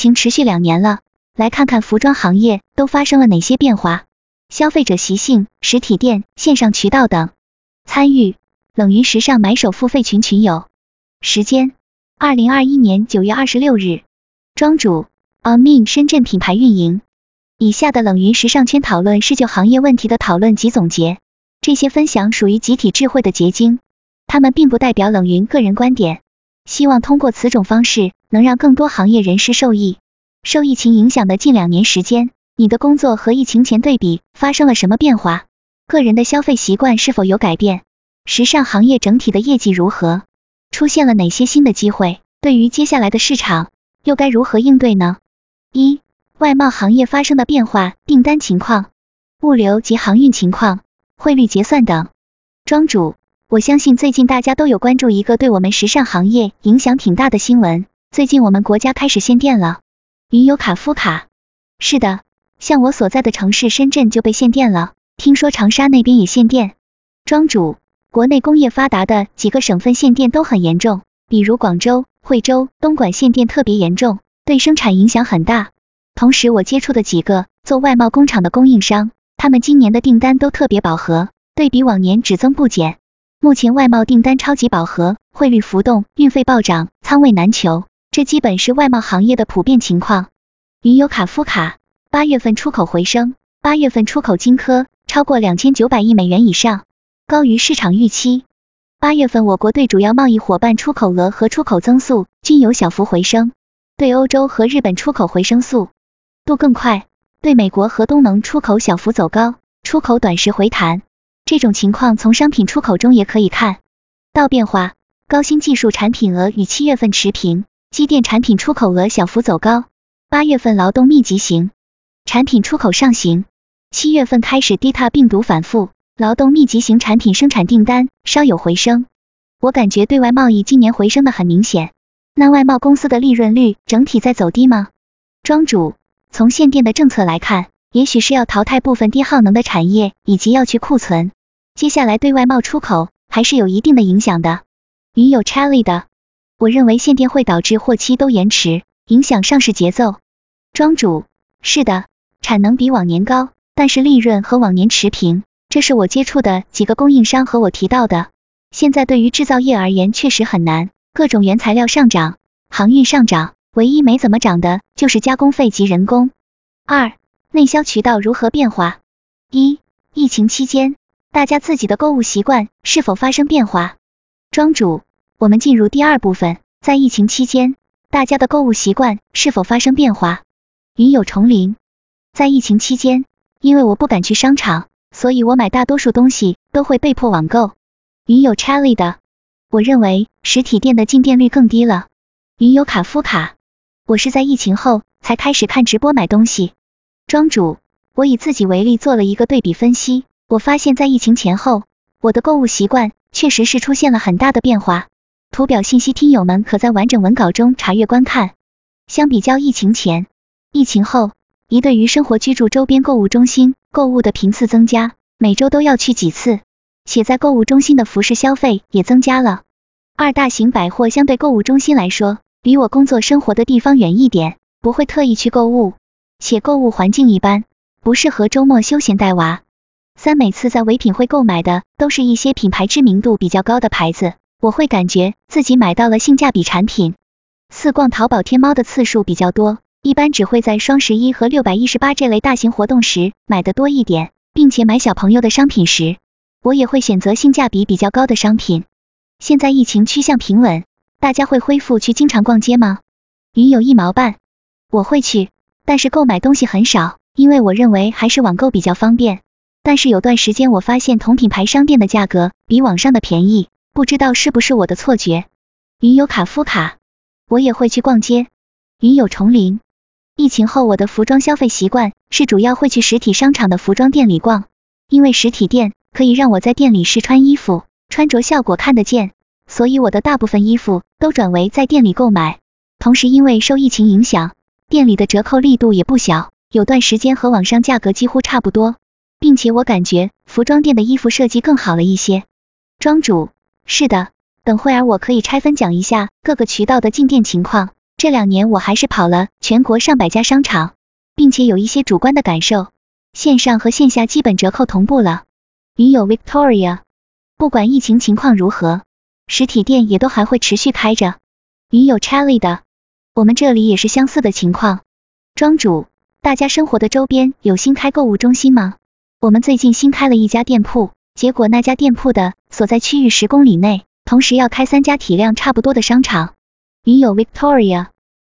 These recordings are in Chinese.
情持续两年了，来看看服装行业都发生了哪些变化，消费者习性、实体店、线上渠道等。参与冷云时尚买手付费群群友，时间二零二一年九月二十六日，庄主 Amin 深圳品牌运营。以下的冷云时尚圈讨论是就行业问题的讨论及总结，这些分享属于集体智慧的结晶，他们并不代表冷云个人观点。希望通过此种方式，能让更多行业人士受益。受疫情影响的近两年时间，你的工作和疫情前对比发生了什么变化？个人的消费习惯是否有改变？时尚行业整体的业绩如何？出现了哪些新的机会？对于接下来的市场，又该如何应对呢？一、外贸行业发生的变化、订单情况、物流及航运情况、汇率结算等。庄主。我相信最近大家都有关注一个对我们时尚行业影响挺大的新闻。最近我们国家开始限电了。云游卡夫卡，是的，像我所在的城市深圳就被限电了，听说长沙那边也限电。庄主，国内工业发达的几个省份限电都很严重，比如广州、惠州、东莞限电特别严重，对生产影响很大。同时我接触的几个做外贸工厂的供应商，他们今年的订单都特别饱和，对比往年只增不减。目前外贸订单超级饱和，汇率浮动，运费暴涨，仓位难求，这基本是外贸行业的普遍情况。云游卡夫卡，八月份出口回升，八月份出口金科超过两千九百亿美元以上，高于市场预期。八月份我国对主要贸易伙伴出口额和出口增速均有小幅回升，对欧洲和日本出口回升速度更快，对美国和东盟出口小幅走高，出口短时回弹。这种情况从商品出口中也可以看到变化，高新技术产品额与七月份持平，机电产品出口额小幅走高。八月份劳动密集型产品出口上行，七月份开始低塔病毒反复，劳动密集型产品生产订单稍有回升。我感觉对外贸易今年回升的很明显，那外贸公司的利润率整体在走低吗？庄主，从限电的政策来看，也许是要淘汰部分低耗能的产业，以及要去库存。接下来对外贸出口还是有一定的影响的。云有 Charlie 的，我认为限电会导致货期都延迟，影响上市节奏。庄主，是的，产能比往年高，但是利润和往年持平，这是我接触的几个供应商和我提到的。现在对于制造业而言确实很难，各种原材料上涨，航运上涨，唯一没怎么涨的就是加工费及人工。二、内销渠道如何变化？一、疫情期间。大家自己的购物习惯是否发生变化？庄主，我们进入第二部分，在疫情期间，大家的购物习惯是否发生变化？云有重林，在疫情期间，因为我不敢去商场，所以我买大多数东西都会被迫网购。云有 Charlie 的，我认为实体店的进店率更低了。云有卡夫卡，我是在疫情后才开始看直播买东西。庄主，我以自己为例做了一个对比分析。我发现，在疫情前后，我的购物习惯确实是出现了很大的变化。图表信息，听友们可在完整文稿中查阅观看。相比较疫情前、疫情后，一对于生活居住周边购物中心购物的频次增加，每周都要去几次，且在购物中心的服饰消费也增加了。二大型百货相对购物中心来说，离我工作生活的地方远一点，不会特意去购物，且购物环境一般，不适合周末休闲带娃。三每次在唯品会购买的都是一些品牌知名度比较高的牌子，我会感觉自己买到了性价比产品。四逛淘宝天猫的次数比较多，一般只会在双十一和六百一十八这类大型活动时买的多一点，并且买小朋友的商品时，我也会选择性价比比较高的商品。现在疫情趋向平稳，大家会恢复去经常逛街吗？云有一毛半，我会去，但是购买东西很少，因为我认为还是网购比较方便。但是有段时间我发现同品牌商店的价格比网上的便宜，不知道是不是我的错觉。云有卡夫卡，我也会去逛街。云有丛林，疫情后我的服装消费习惯是主要会去实体商场的服装店里逛，因为实体店可以让我在店里试穿衣服，穿着效果看得见，所以我的大部分衣服都转为在店里购买。同时因为受疫情影响，店里的折扣力度也不小，有段时间和网上价格几乎差不多。并且我感觉服装店的衣服设计更好了一些。庄主，是的，等会儿我可以拆分讲一下各个渠道的进店情况，这两年我还是跑了全国上百家商场，并且有一些主观的感受，线上和线下基本折扣同步了。女友 Victoria，不管疫情情况如何，实体店也都还会持续开着。女友 Charlie 的，我们这里也是相似的情况。庄主，大家生活的周边有新开购物中心吗？我们最近新开了一家店铺，结果那家店铺的所在区域十公里内，同时要开三家体量差不多的商场。云友 Victoria，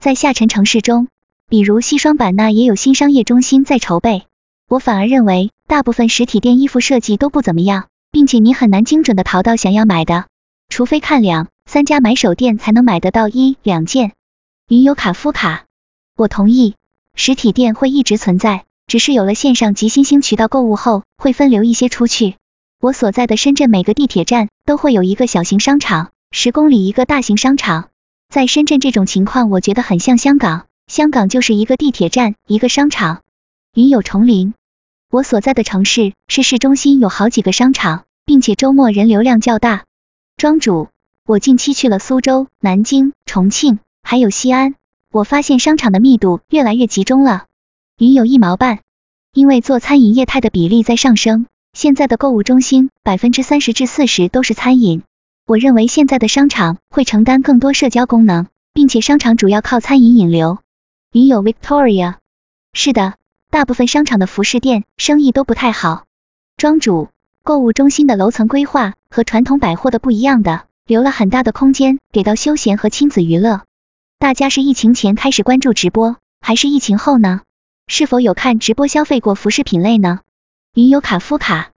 在下沉城市中，比如西双版纳也有新商业中心在筹备。我反而认为，大部分实体店衣服设计都不怎么样，并且你很难精准的淘到想要买的，除非看两三家买手店才能买得到一两件。云友卡夫卡，我同意，实体店会一直存在，只是有了线上及新兴渠道购物后，会分流一些出去。我所在的深圳每个地铁站都会有一个小型商场，十公里一个大型商场。在深圳这种情况，我觉得很像香港。香港就是一个地铁站，一个商场。云有重林，我所在的城市是市中心，有好几个商场，并且周末人流量较大。庄主，我近期去了苏州、南京、重庆，还有西安，我发现商场的密度越来越集中了。云有一毛半，因为做餐饮业态的比例在上升，现在的购物中心百分之三十至四十都是餐饮。我认为现在的商场会承担更多社交功能，并且商场主要靠餐饮引流。女友 Victoria，是的，大部分商场的服饰店生意都不太好。庄主，购物中心的楼层规划和传统百货的不一样的，留了很大的空间给到休闲和亲子娱乐。大家是疫情前开始关注直播，还是疫情后呢？是否有看直播消费过服饰品类呢？云友卡夫卡，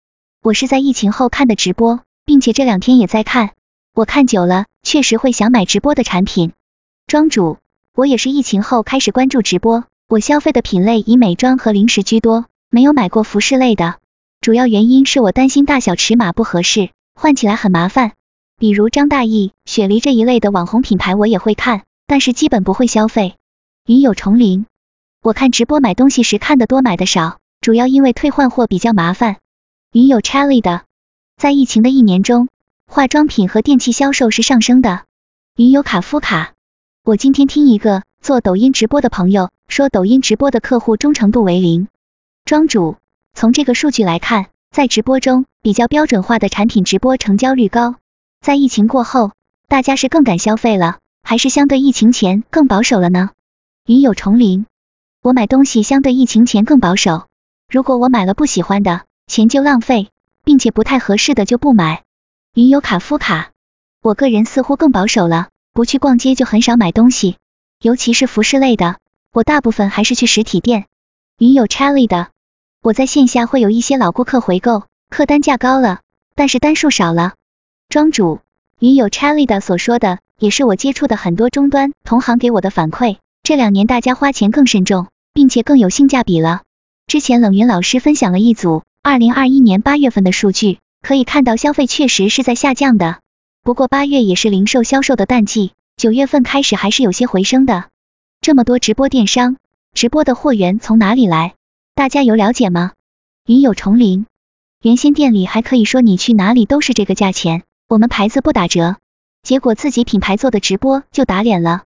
我是在疫情后看的直播。并且这两天也在看，我看久了，确实会想买直播的产品。庄主，我也是疫情后开始关注直播，我消费的品类以美妆和零食居多，没有买过服饰类的。主要原因是我担心大小尺码不合适，换起来很麻烦。比如张大奕、雪梨这一类的网红品牌我也会看，但是基本不会消费。云有重林，我看直播买东西时看的多，买的少，主要因为退换货比较麻烦。云有 Charlie 的。在疫情的一年中，化妆品和电器销售是上升的。云有卡夫卡，我今天听一个做抖音直播的朋友说，抖音直播的客户忠诚度为零。庄主，从这个数据来看，在直播中比较标准化的产品直播成交率高。在疫情过后，大家是更敢消费了，还是相对疫情前更保守了呢？云有丛林，我买东西相对疫情前更保守。如果我买了不喜欢的，钱就浪费。并且不太合适的就不买。云有卡夫卡，我个人似乎更保守了，不去逛街就很少买东西，尤其是服饰类的，我大部分还是去实体店。云有 Charlie 的，我在线下会有一些老顾客回购，客单价高了，但是单数少了。庄主，云有 Charlie 的所说的，也是我接触的很多终端同行给我的反馈，这两年大家花钱更慎重，并且更有性价比了。之前冷云老师分享了一组。二零二一年八月份的数据可以看到，消费确实是在下降的。不过八月也是零售销售的淡季，九月份开始还是有些回升的。这么多直播电商，直播的货源从哪里来？大家有了解吗？云有重林，原先店里还可以说你去哪里都是这个价钱，我们牌子不打折，结果自己品牌做的直播就打脸了。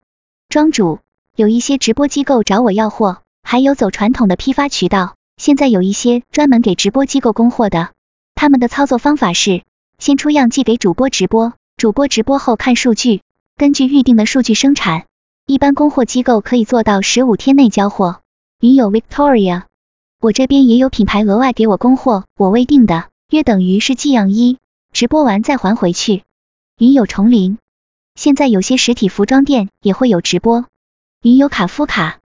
庄主，有一些直播机构找我要货，还有走传统的批发渠道。现在有一些专门给直播机构供货的，他们的操作方法是先出样寄给主播直播，主播直播后看数据，根据预定的数据生产。一般供货机构可以做到十五天内交货。云友 Victoria，我这边也有品牌额外给我供货，我未定的约等于是寄样衣，直播完再还回去。云友重林，现在有些实体服装店也会有直播。云友卡夫卡。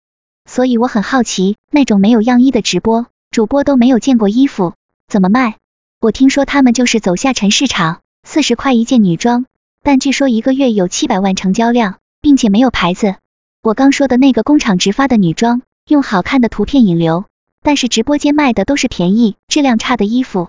所以我很好奇，那种没有样衣的直播主播都没有见过衣服，怎么卖？我听说他们就是走下沉市场，四十块一件女装，但据说一个月有七百万成交量，并且没有牌子。我刚说的那个工厂直发的女装，用好看的图片引流，但是直播间卖的都是便宜、质量差的衣服。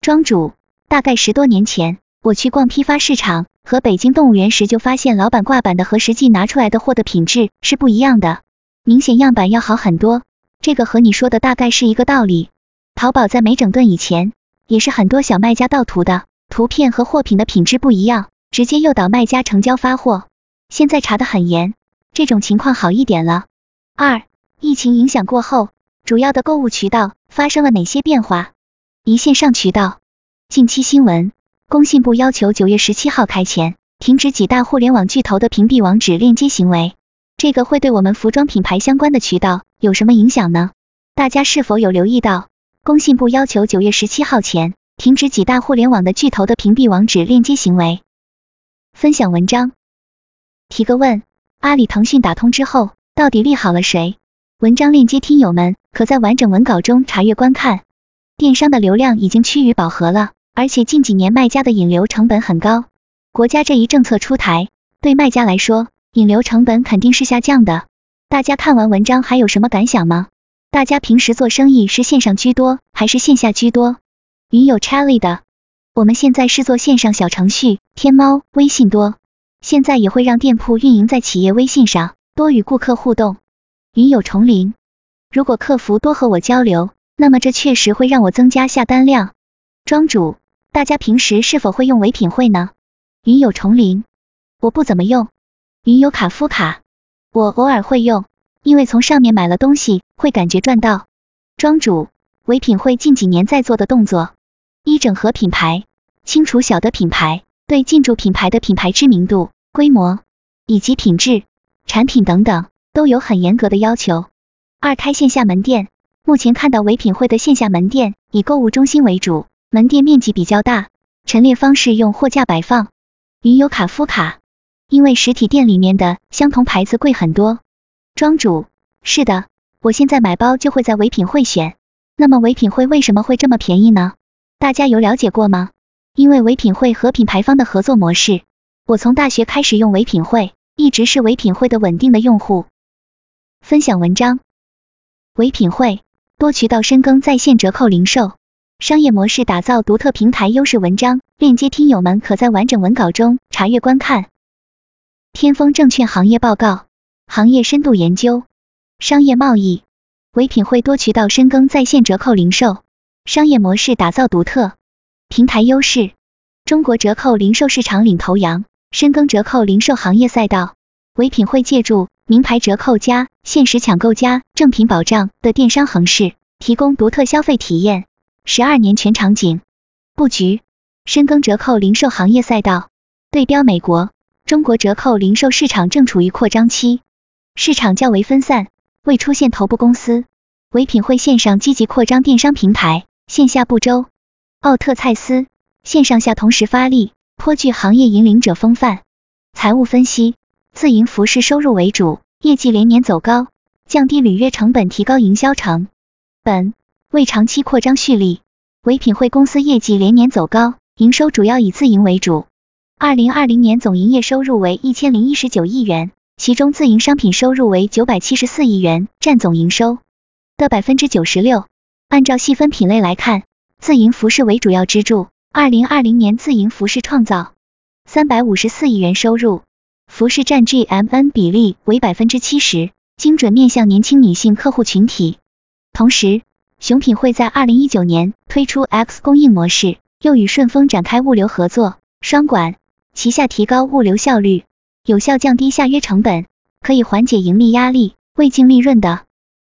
庄主，大概十多年前，我去逛批发市场和北京动物园时，就发现老板挂板的和实际拿出来的货的品质是不一样的。明显样板要好很多，这个和你说的大概是一个道理。淘宝在没整顿以前，也是很多小卖家盗图的，图片和货品的品质不一样，直接诱导卖家成交发货。现在查的很严，这种情况好一点了。二、疫情影响过后，主要的购物渠道发生了哪些变化？一、线上渠道。近期新闻，工信部要求九月十七号开前停止几大互联网巨头的屏蔽网址链接行为，这个会对我们服装品牌相关的渠道有什么影响呢？大家是否有留意到，工信部要求九月十七号前停止几大互联网的巨头的屏蔽网址链接行为？分享文章，提个问：阿里、腾讯打通之后，到底利好了谁？文章链接听友们可在完整文稿中查阅观看。电商的流量已经趋于饱和了，而且近几年卖家的引流成本很高。国家这一政策出台，对卖家来说，引流成本肯定是下降的。大家看完文章还有什么感想吗？大家平时做生意是线上居多还是线下居多？云有 Charlie 的。我们现在是做线上小程序，天猫、微信多，现在也会让店铺运营在企业微信上，多与顾客互动。云有重林，如果客服多和我交流，那么这确实会让我增加下单量。庄主，大家平时是否会用唯品会呢？云有重林，我不怎么用。云游卡夫卡，我偶尔会用，因为从上面买了东西会感觉赚到。庄主，唯品会近几年在做的动作。一整合品牌，清除小的品牌，对进驻品牌的品牌知名度、规模以及品质、产品等等都有很严格的要求。二开线下门店，目前看到唯品会的线下门店以购物中心为主，门店面积比较大，陈列方式用货架摆放。云游卡夫卡，因为实体店里面的相同牌子贵很多。庄主，是的，我现在买包就会在唯品会选。那么唯品会为什么会这么便宜呢？大家有了解过吗？因为唯品会和品牌方的合作模式，我从大学开始用唯品会，一直是唯品会的稳定的用户。分享文章：唯品会多渠道深耕在线折扣零售商业模式，打造独特平台优势。文章链接听友们可在完整文稿中查阅观看。天风证券行业报告：行业深度研究，商业贸易，唯品会多渠道深耕在线折扣零售。商业模式打造独特平台优势，中国折扣零售市场领头羊，深耕折扣零售行业赛道。唯品会借助名牌折扣加限时抢购加正品保障的电商横势，提供独特消费体验。十二年全场景布局，深耕折扣零售行业赛道。对标美国，中国折扣零售市场正处于扩张期，市场较为分散，未出现头部公司。唯品会线上积极扩张电商平台。线下不周，奥特蔡司线上下同时发力，颇具行业引领者风范。财务分析，自营服饰收入为主，业绩连年走高，降低履约成本，提高营销成本，为长期扩张蓄力。唯品会公司业绩连年走高，营收主要以自营为主。二零二零年总营业收入为一千零一十九亿元，其中自营商品收入为九百七十四亿元，占总营收的百分之九十六。按照细分品类来看，自营服饰为主要支柱。二零二零年自营服饰创造三百五十四亿元收入，服饰占 GMN 比例为百分之七十，精准面向年轻女性客户群体。同时，熊品会在二零一九年推出 X 供应模式，又与顺丰展开物流合作，双管旗下，提高物流效率，有效降低下约成本，可以缓解盈利压力，为净利润的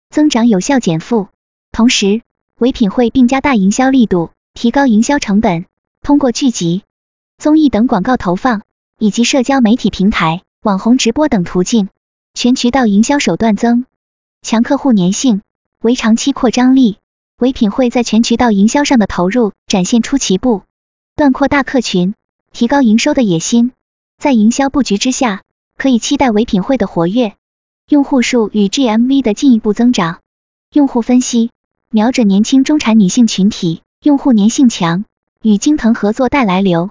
增长有效减负。同时，唯品会并加大营销力度，提高营销成本，通过剧集、综艺等广告投放，以及社交媒体平台、网红直播等途径，全渠道营销手段增强客户粘性，为长期扩张力。唯品会在全渠道营销上的投入展现出其不断扩大客群、提高营收的野心。在营销布局之下，可以期待唯品会的活跃用户数与 GMV 的进一步增长。用户分析。瞄准年轻中产女性群体，用户粘性强，与京腾合作带来流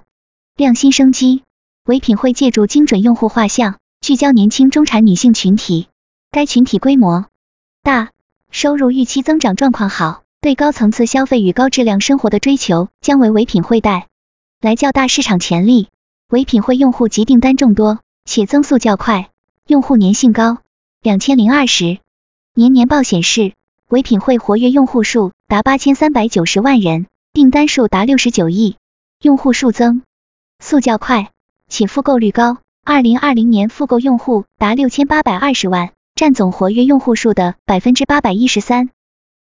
量新生机。唯品会借助精准用户画像，聚焦年轻中产女性群体，该群体规模大，收入预期增长状况好，对高层次消费与高质量生活的追求将为唯品会带来较大市场潜力。唯品会用户及订单众多，且增速较快，用户粘性高。两千零二十年年报显示。唯品会活跃用户数达八千三百九十万人，订单数达六十九亿，用户数增速较快，且复购率高，二零二零年复购用户达六千八百二十万，占总活跃用户数的百分之八百一十三，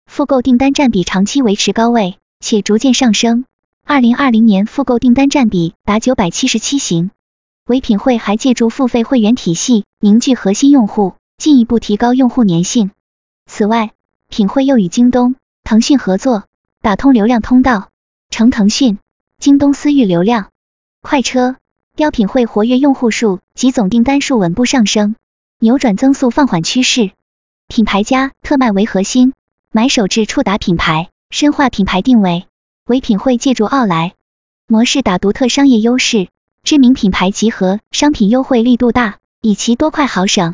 复购订单占比长期维持高位，且逐渐上升。二零二零年复购订单占比达九百七十七型。唯品会还借助付费会员体系凝聚核心用户，进一步提高用户粘性。此外，品会又与京东、腾讯合作，打通流量通道，成腾讯、京东私域流量。快车、标品会活跃用户数及总订单数稳步上升，扭转增速放缓趋势。品牌加特卖为核心，买手制触达品牌，深化品牌定位。唯品会借助奥莱模式打独特商业优势，知名品牌集合，商品优惠力度大，以其多快好省，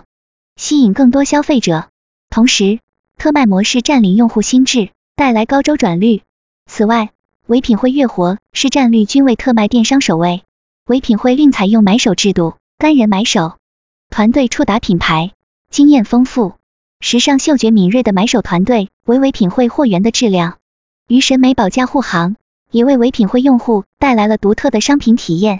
吸引更多消费者。同时，特卖模式占领用户心智，带来高周转率。此外，唯品会月活、市占率均为特卖电商首位。唯品会另采用买手制度，单人买手团队触达品牌，经验丰富、时尚嗅觉敏锐的买手团队为唯品会货源的质量与审美保驾护航，也为唯品会用户带来了独特的商品体验。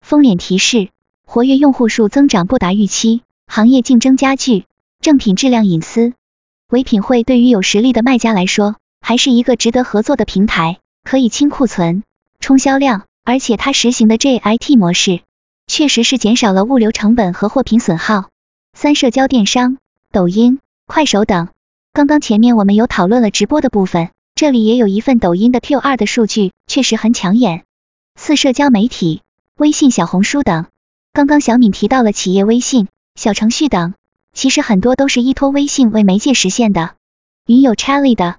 封脸提示：活跃用户数增长不达预期，行业竞争加剧，正品质量隐私。唯品会对于有实力的卖家来说，还是一个值得合作的平台。可以清库存、冲销量，而且它实行的 JIT 模式，确实是减少了物流成本和货品损耗。三社交电商，抖音、快手等。刚刚前面我们有讨论了直播的部分，这里也有一份抖音的 Q2 的数据，确实很抢眼。四社交媒体，微信、小红书等。刚刚小敏提到了企业微信、小程序等，其实很多都是依托微信为媒介实现的。云友 Charlie 的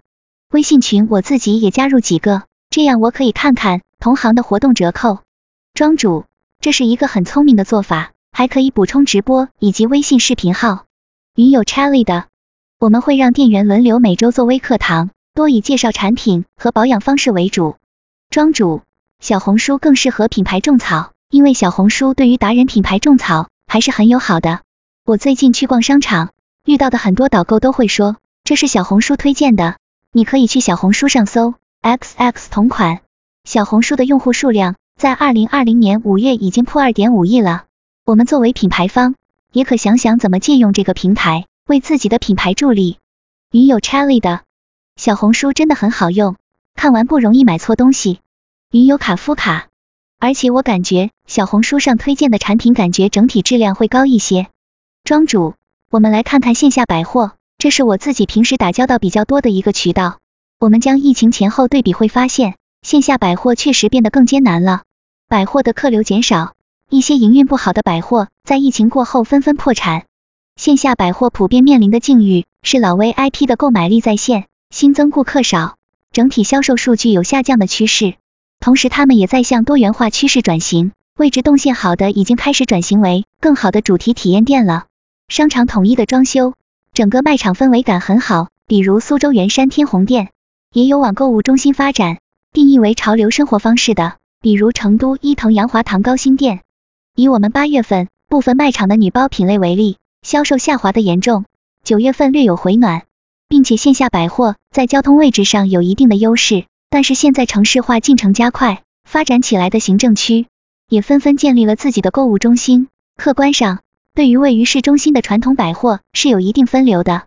微信群，我自己也加入几个。这样我可以看看同行的活动折扣。庄主，这是一个很聪明的做法，还可以补充直播以及微信视频号。云友 Charlie 的，我们会让店员轮流每周做微课堂，多以介绍产品和保养方式为主。庄主，小红书更适合品牌种草，因为小红书对于达人品牌种草还是很友好的。我最近去逛商场，遇到的很多导购都会说这是小红书推荐的，你可以去小红书上搜。XX 同款，小红书的用户数量在二零二零年五月已经破二点五亿了。我们作为品牌方，也可想想怎么借用这个平台，为自己的品牌助力。云友 Charlie 的小红书真的很好用，看完不容易买错东西。云友卡夫卡，而且我感觉小红书上推荐的产品，感觉整体质量会高一些。庄主，我们来看看线下百货，这是我自己平时打交道比较多的一个渠道。我们将疫情前后对比，会发现线下百货确实变得更艰难了。百货的客流减少，一些营运不好的百货在疫情过后纷纷破产。线下百货普遍面临的境遇是老 VIP 的购买力在线，新增顾客少，整体销售数据有下降的趋势。同时，他们也在向多元化趋势转型，位置动线好的已经开始转型为更好的主题体验店了。商场统一的装修，整个卖场氛围感很好，比如苏州圆山天虹店。也有往购物中心发展，定义为潮流生活方式的，比如成都伊藤洋华堂高新店。以我们八月份部分卖场的女包品类为例，销售下滑的严重，九月份略有回暖，并且线下百货在交通位置上有一定的优势，但是现在城市化进程加快，发展起来的行政区也纷纷建立了自己的购物中心。客观上，对于位于市中心的传统百货是有一定分流的。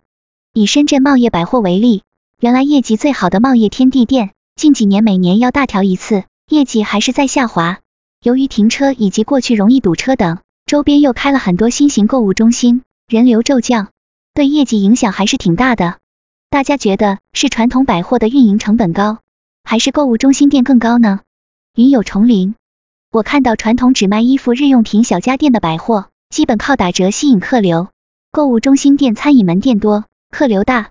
以深圳茂业百货为例。原来业绩最好的茂业天地店，近几年每年要大调一次，业绩还是在下滑。由于停车以及过去容易堵车等，周边又开了很多新型购物中心，人流骤降，对业绩影响还是挺大的。大家觉得是传统百货的运营成本高，还是购物中心店更高呢？云有重林，我看到传统只卖衣服、日用品、小家电的百货，基本靠打折吸引客流；购物中心店、餐饮门店多，客流大。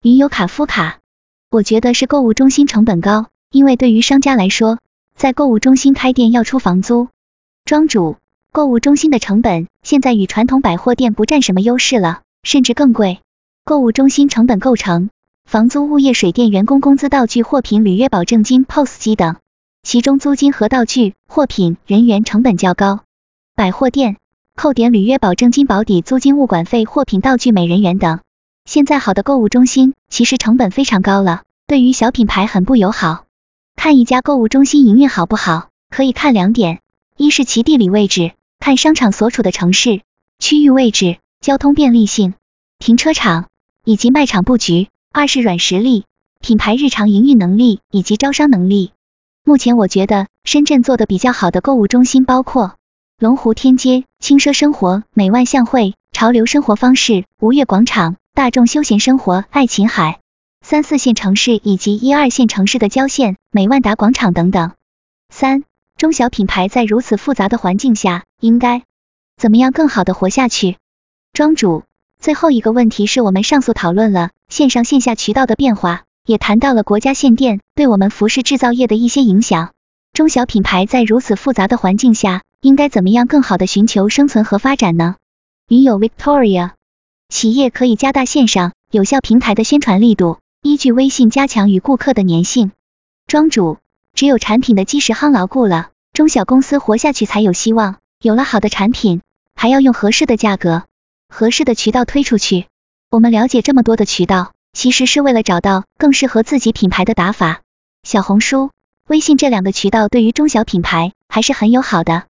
云有卡夫卡，我觉得是购物中心成本高，因为对于商家来说，在购物中心开店要出房租。庄主，购物中心的成本现在与传统百货店不占什么优势了，甚至更贵。购物中心成本构成房租、物业、水电、员工工资、道具、货品、履约保证金、POS 机等，其中租金和道具、货品、人员成本较高。百货店扣点履约保证金、保底租金、物管费、货品、道具、美人员等。现在好的购物中心其实成本非常高了，对于小品牌很不友好。看一家购物中心营运好不好，可以看两点：一是其地理位置，看商场所处的城市、区域位置、交通便利性、停车场以及卖场布局。二是软实力，品牌日常营运能力以及招商能力。目前我觉得深圳做的比较好的购物中心包括龙湖天街、轻奢生活、美万象汇、潮流生活方式、吴越广场、大众休闲生活、爱琴海。三四线城市以及一二线城市的郊县、美万达广场等等。三中小品牌在如此复杂的环境下，应该怎么样更好的活下去？庄主，最后一个问题是我们上述讨论了线上线下渠道的变化，也谈到了国家限电对我们服饰制造业的一些影响。中小品牌在如此复杂的环境下，应该怎么样更好的寻求生存和发展呢？云友 Victoria，企业可以加大线上有效平台的宣传力度。依据微信加强与顾客的粘性，庄主，只有产品的基石夯牢固了，中小公司活下去才有希望。有了好的产品，还要用合适的价格、合适的渠道推出去。我们了解这么多的渠道，其实是为了找到更适合自己品牌的打法。小红书、微信这两个渠道对于中小品牌还是很友好的。